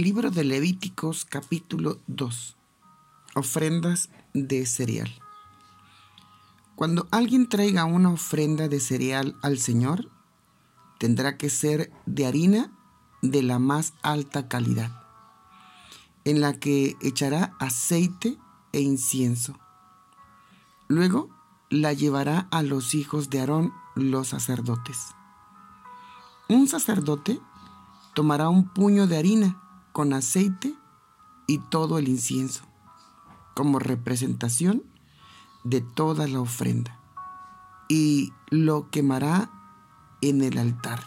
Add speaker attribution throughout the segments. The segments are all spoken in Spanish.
Speaker 1: Libro de Levíticos capítulo 2. Ofrendas de cereal. Cuando alguien traiga una ofrenda de cereal al Señor, tendrá que ser de harina de la más alta calidad, en la que echará aceite e incienso. Luego la llevará a los hijos de Aarón, los sacerdotes. Un sacerdote tomará un puño de harina con aceite y todo el incienso, como representación de toda la ofrenda, y lo quemará en el altar.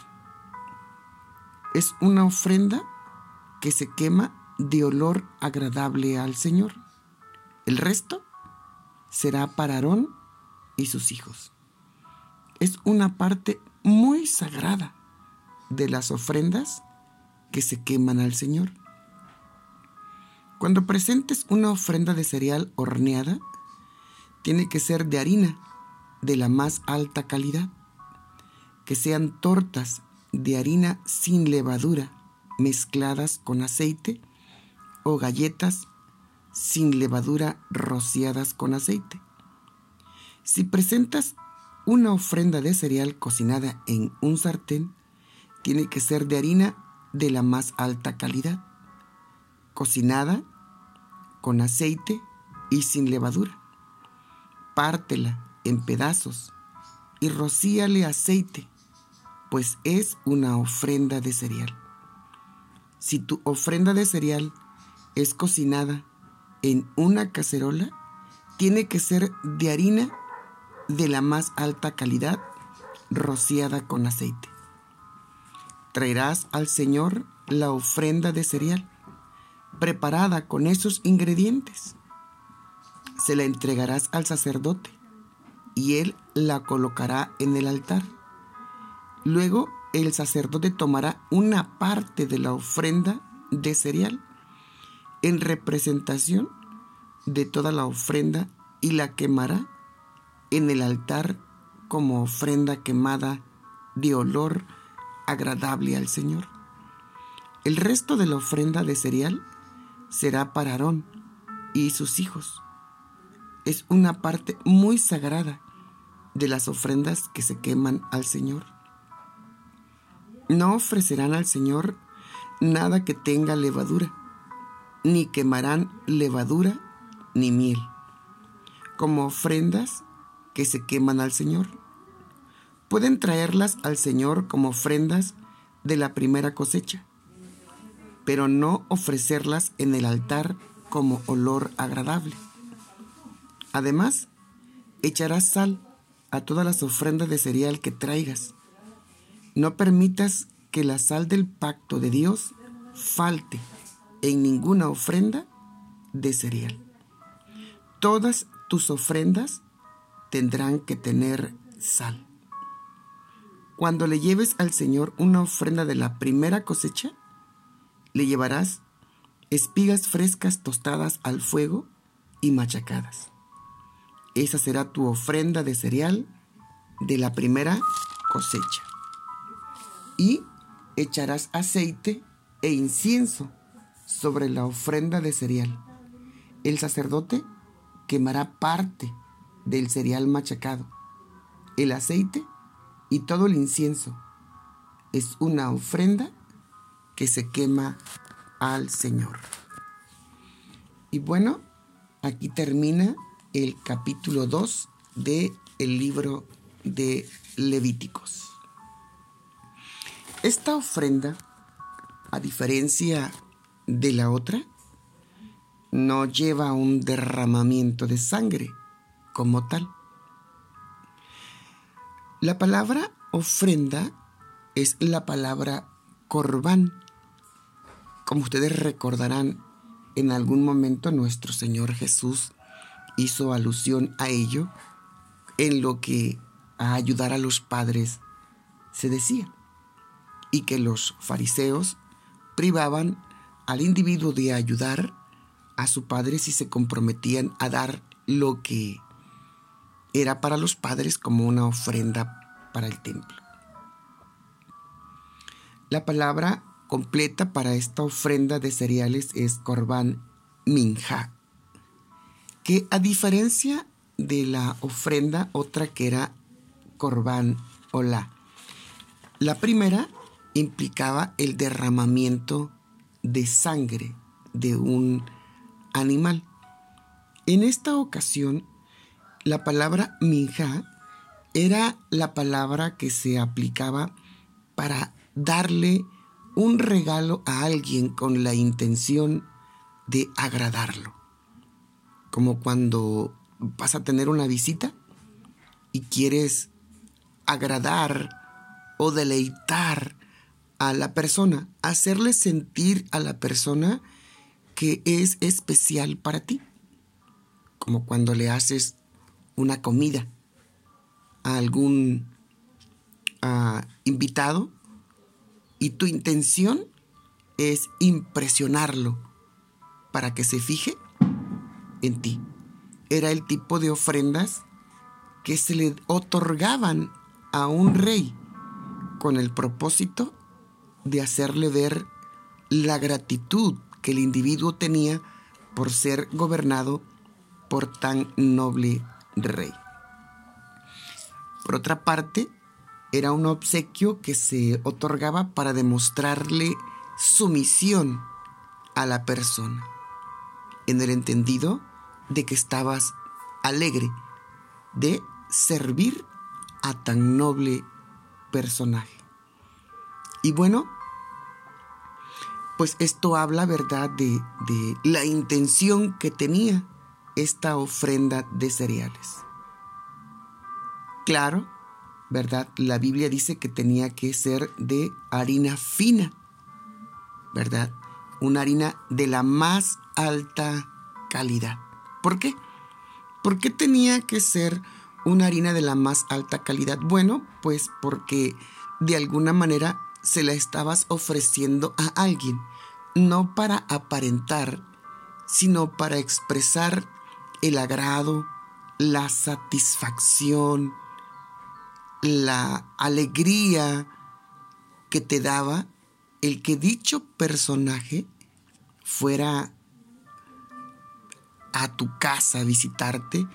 Speaker 1: Es una ofrenda que se quema de olor agradable al Señor. El resto será para Aarón y sus hijos. Es una parte muy sagrada de las ofrendas que se queman al Señor. Cuando presentes una ofrenda de cereal horneada, tiene que ser de harina de la más alta calidad, que sean tortas de harina sin levadura mezcladas con aceite o galletas sin levadura rociadas con aceite. Si presentas una ofrenda de cereal cocinada en un sartén, tiene que ser de harina de la más alta calidad, cocinada con aceite y sin levadura. Pártela en pedazos y rocíale aceite, pues es una ofrenda de cereal. Si tu ofrenda de cereal es cocinada en una cacerola, tiene que ser de harina de la más alta calidad, rociada con aceite. Traerás al Señor la ofrenda de cereal preparada con esos ingredientes. Se la entregarás al sacerdote y él la colocará en el altar. Luego el sacerdote tomará una parte de la ofrenda de cereal en representación de toda la ofrenda y la quemará en el altar como ofrenda quemada de olor agradable al Señor. El resto de la ofrenda de cereal será para Aarón y sus hijos. Es una parte muy sagrada de las ofrendas que se queman al Señor. No ofrecerán al Señor nada que tenga levadura, ni quemarán levadura ni miel, como ofrendas que se queman al Señor. Pueden traerlas al Señor como ofrendas de la primera cosecha pero no ofrecerlas en el altar como olor agradable. Además, echarás sal a todas las ofrendas de cereal que traigas. No permitas que la sal del pacto de Dios falte en ninguna ofrenda de cereal. Todas tus ofrendas tendrán que tener sal. Cuando le lleves al Señor una ofrenda de la primera cosecha, le llevarás espigas frescas tostadas al fuego y machacadas. Esa será tu ofrenda de cereal de la primera cosecha. Y echarás aceite e incienso sobre la ofrenda de cereal. El sacerdote quemará parte del cereal machacado, el aceite y todo el incienso. Es una ofrenda que se quema al Señor. Y bueno, aquí termina el capítulo 2 del el libro de Levíticos. Esta ofrenda, a diferencia de la otra, no lleva un derramamiento de sangre como tal. La palabra ofrenda es la palabra corbán, como ustedes recordarán, en algún momento nuestro Señor Jesús hizo alusión a ello en lo que a ayudar a los padres se decía, y que los fariseos privaban al individuo de ayudar a su padre si se comprometían a dar lo que era para los padres como una ofrenda para el templo. La palabra completa para esta ofrenda de cereales es Corban Minja, que a diferencia de la ofrenda otra que era Corban Ola, la primera implicaba el derramamiento de sangre de un animal. En esta ocasión, la palabra minja era la palabra que se aplicaba para darle un regalo a alguien con la intención de agradarlo. Como cuando vas a tener una visita y quieres agradar o deleitar a la persona, hacerle sentir a la persona que es especial para ti. Como cuando le haces una comida a algún invitado y tu intención es impresionarlo para que se fije en ti. Era el tipo de ofrendas que se le otorgaban a un rey con el propósito de hacerle ver la gratitud que el individuo tenía por ser gobernado por tan noble rey. Por otra parte, era un obsequio que se otorgaba para demostrarle sumisión a la persona, en el entendido de que estabas alegre de servir a tan noble personaje. Y bueno, pues esto habla, ¿verdad?, de, de la intención que tenía esta ofrenda de cereales. Claro, ¿verdad? La Biblia dice que tenía que ser de harina fina, ¿verdad? Una harina de la más alta calidad. ¿Por qué? ¿Por qué tenía que ser una harina de la más alta calidad? Bueno, pues porque de alguna manera se la estabas ofreciendo a alguien, no para aparentar, sino para expresar el agrado, la satisfacción, la alegría que te daba el que dicho personaje fuera a tu casa a visitarte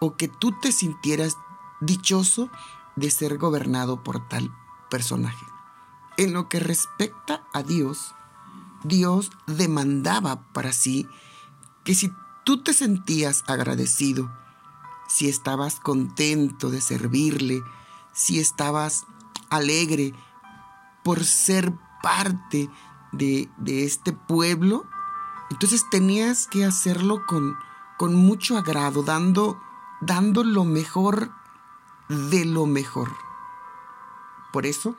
Speaker 1: o que tú te sintieras dichoso de ser gobernado por tal personaje. En lo que respecta a Dios, Dios demandaba para sí que si tú te sentías agradecido, si estabas contento de servirle, si estabas alegre por ser parte de, este pueblo, entonces tenías que hacerlo con, con mucho agrado, dando, dando lo mejor de lo mejor. Por eso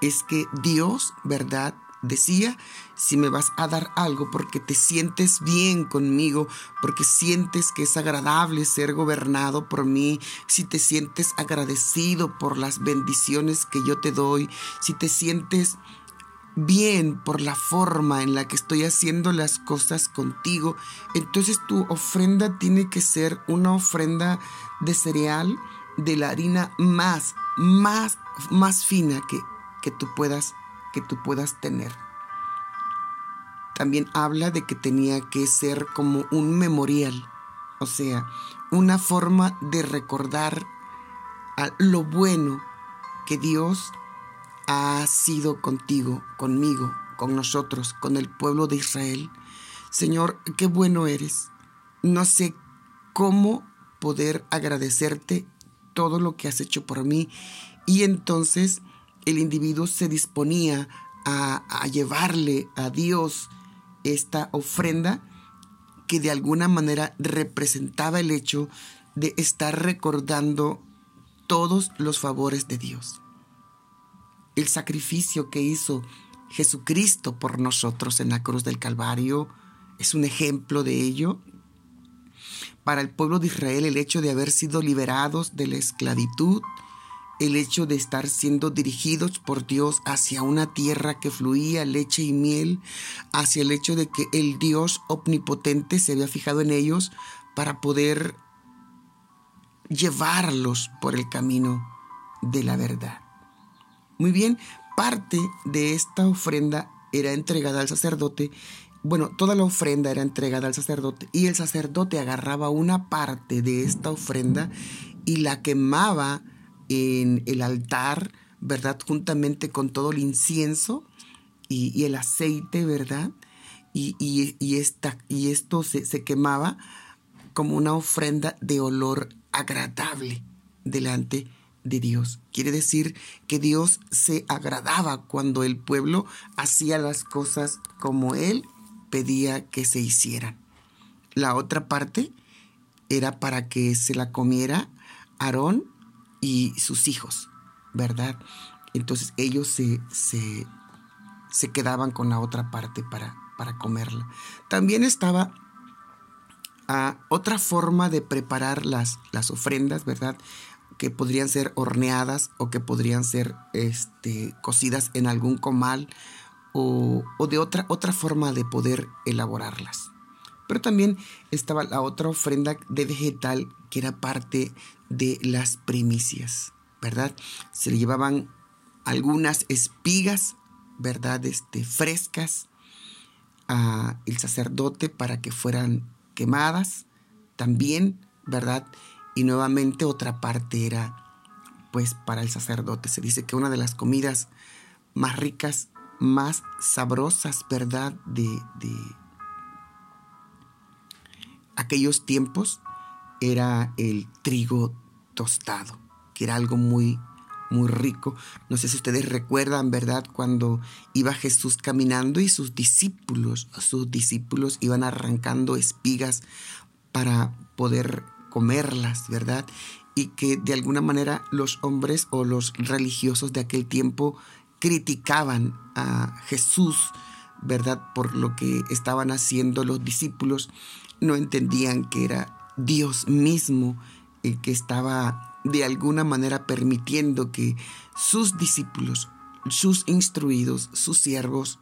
Speaker 1: es que Dios, ¿verdad? Decía, si me vas a dar algo porque te sientes bien conmigo, porque sientes que es agradable ser gobernado por mí, si te sientes agradecido por las bendiciones que yo te doy, si te sientes bien por la forma en la que estoy haciendo las cosas contigo, entonces tu ofrenda tiene que ser una ofrenda de cereal de la harina más, más, más fina que, que tú puedas que tú puedas tener. También habla de que tenía que ser como un memorial, o sea, una forma de recordar lo bueno que Dios ha sido contigo, conmigo, con nosotros, con el pueblo de Israel. Señor, qué bueno eres. No sé cómo poder agradecerte todo lo que has hecho por mí. Y entonces el individuo se disponía a, llevarle a Dios esta ofrenda que de alguna manera representaba el hecho de estar recordando todos los favores de Dios. El sacrificio que hizo Jesucristo por nosotros en la cruz del Calvario es un ejemplo de ello. Para el pueblo de Israel el hecho de haber sido liberados de la esclavitud el hecho de estar siendo dirigidos por Dios hacia una tierra que fluía leche y miel, hacia el hecho de que el Dios omnipotente se había fijado en ellos para poder llevarlos por el camino de la verdad. Muy bien, parte de esta ofrenda era entregada al sacerdote. Bueno, toda la ofrenda era entregada al sacerdote y el sacerdote agarraba una parte de esta ofrenda y la quemaba en el altar, ¿verdad? Juntamente con todo el incienso y, el aceite, ¿verdad? Y, y esto se, se quemaba como una ofrenda de olor agradable delante de Dios. Quiere decir que Dios se agradaba cuando el pueblo hacía las cosas como Él pedía que se hicieran. La otra parte era para que se la comiera Aarón y sus hijos, ¿verdad? Entonces ellos se, se, se quedaban con la otra parte para, para comerla. También estaba a otra forma de preparar las, las ofrendas, ¿verdad? Que podrían ser horneadas o que podrían ser este, cocidas en algún comal o, o de otra, otra forma de poder elaborarlas. Pero también estaba la otra ofrenda de vegetal que era parte de las primicias, ¿verdad? Se le llevaban algunas espigas, ¿verdad? Este, frescas a el sacerdote para que fueran quemadas también, ¿verdad? Y nuevamente otra parte era pues para el sacerdote. Se dice que una de las comidas más ricas, más sabrosas, ¿verdad? De, de aquellos tiempos era el trigo tostado, que era algo muy muy rico. No sé si ustedes recuerdan, ¿verdad? Cuando iba Jesús caminando y sus discípulos, sus discípulos iban arrancando espigas para poder comerlas, ¿verdad? Y que de alguna manera los hombres o los religiosos de aquel tiempo criticaban a Jesús, ¿verdad? Por lo que estaban haciendo los discípulos. No entendían que era Dios mismo el que estaba de alguna manera permitiendo que sus discípulos, sus instruidos, sus siervos,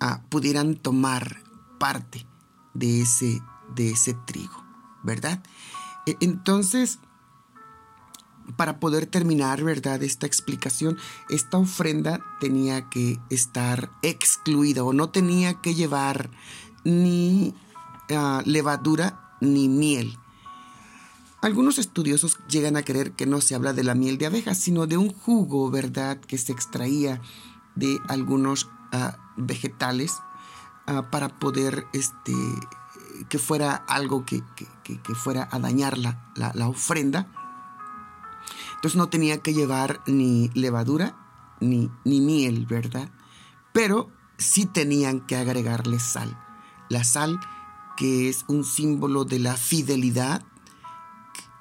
Speaker 1: ah, pudieran tomar parte de ese, de ese trigo, ¿verdad? E, entonces, para poder terminar, ¿verdad? Esta explicación, esta ofrenda tenía que estar excluida o no tenía que llevar ni ah, levadura ni miel. Algunos estudiosos llegan a creer que no se habla de la miel de abejas, sino de un jugo, ¿verdad?, que se extraía de algunos ah, vegetales ah, para poder, este, que fuera algo que, fuera a dañar la, la, ofrenda. Entonces no tenía que llevar ni levadura ni, ni miel, ¿verdad? Pero sí tenían que agregarle sal. La sal que es un símbolo de la fidelidad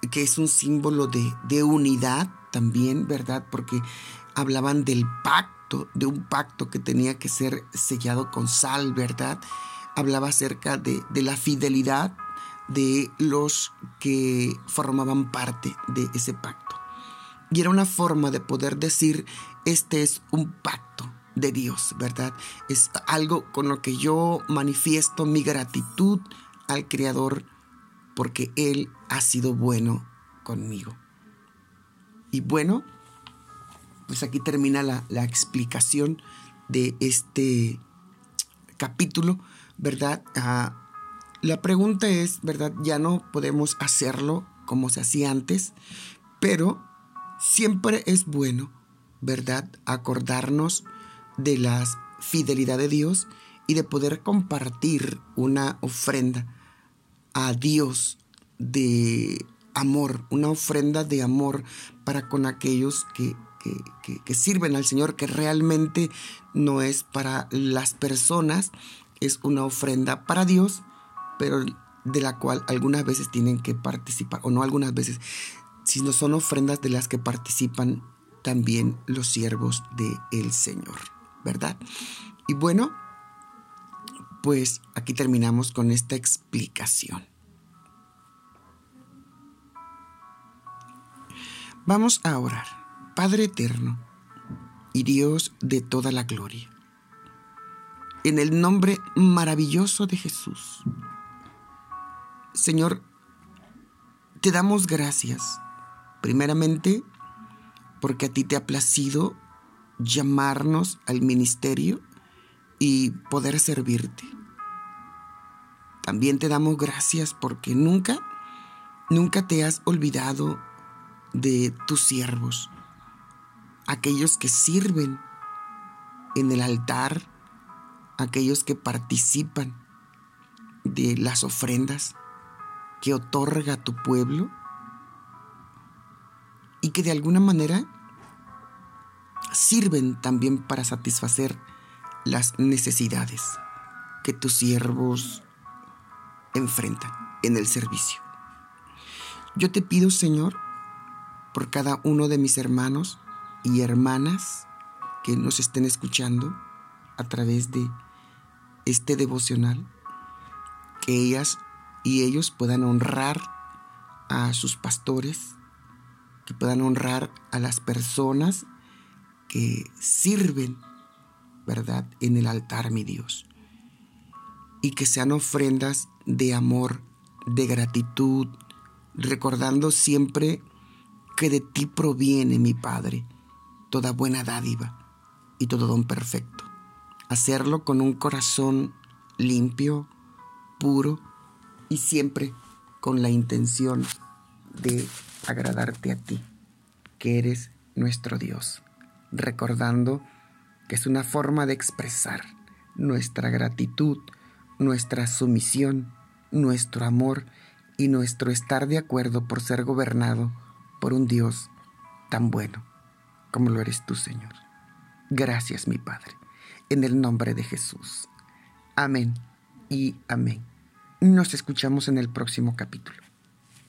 Speaker 1: que es un símbolo de, unidad también, ¿verdad? Porque hablaban del pacto, de un pacto que tenía que ser sellado con sal, ¿verdad? Hablaba acerca de, de la fidelidad de los que formaban parte de ese pacto. Y era una forma de poder decir, este es un pacto de Dios, ¿verdad? Es algo con lo que yo manifiesto mi gratitud al Creador porque Él ha sido bueno conmigo. Y bueno, pues aquí termina la, explicación de este capítulo, ¿verdad? Ah, la pregunta es, ¿verdad? Ya no podemos hacerlo como se hacía antes, pero siempre es bueno, ¿verdad? Acordarnos de la fidelidad de Dios y de poder compartir una ofrenda a Dios de amor, una ofrenda de amor para con aquellos que, que, sirven al Señor, que realmente no es para las personas, es una ofrenda para Dios, pero de la cual algunas veces tienen que participar, o no algunas veces, sino son ofrendas de las que participan también los siervos del el Señor, ¿verdad? Y bueno, pues aquí terminamos con esta explicación. Vamos a orar. Padre eterno y Dios de toda la gloria. En el nombre maravilloso de Jesús. Señor, te damos gracias, primeramente, porque a ti te ha placido llamarnos al ministerio y poder servirte. También te damos gracias porque nunca, nunca te has olvidado de tus siervos, aquellos que sirven en el altar, aquellos que participan de las ofrendas que otorga tu pueblo y que de alguna manera sirven también para satisfacer las necesidades que tus siervos enfrentan en el servicio. Yo te pido, Señor, por cada uno de mis hermanos y hermanas que nos estén escuchando a través de este devocional, que ellas y ellos puedan honrar a sus pastores, que puedan honrar a las personas que sirven, ¿verdad?, en el altar, mi Dios. Y que sean ofrendas de amor, de gratitud, recordando siempre que de ti proviene, mi Padre, toda buena dádiva y todo don perfecto. Hacerlo con un corazón limpio, puro y siempre con la intención de agradarte a ti, que eres nuestro Dios, recordando que es una forma de expresar nuestra gratitud, nuestra sumisión, nuestro amor y nuestro estar de acuerdo por ser gobernado por un Dios tan bueno como lo eres tú, Señor. Gracias, mi Padre, en el nombre de Jesús. Amén y amén. Nos escuchamos en el próximo capítulo.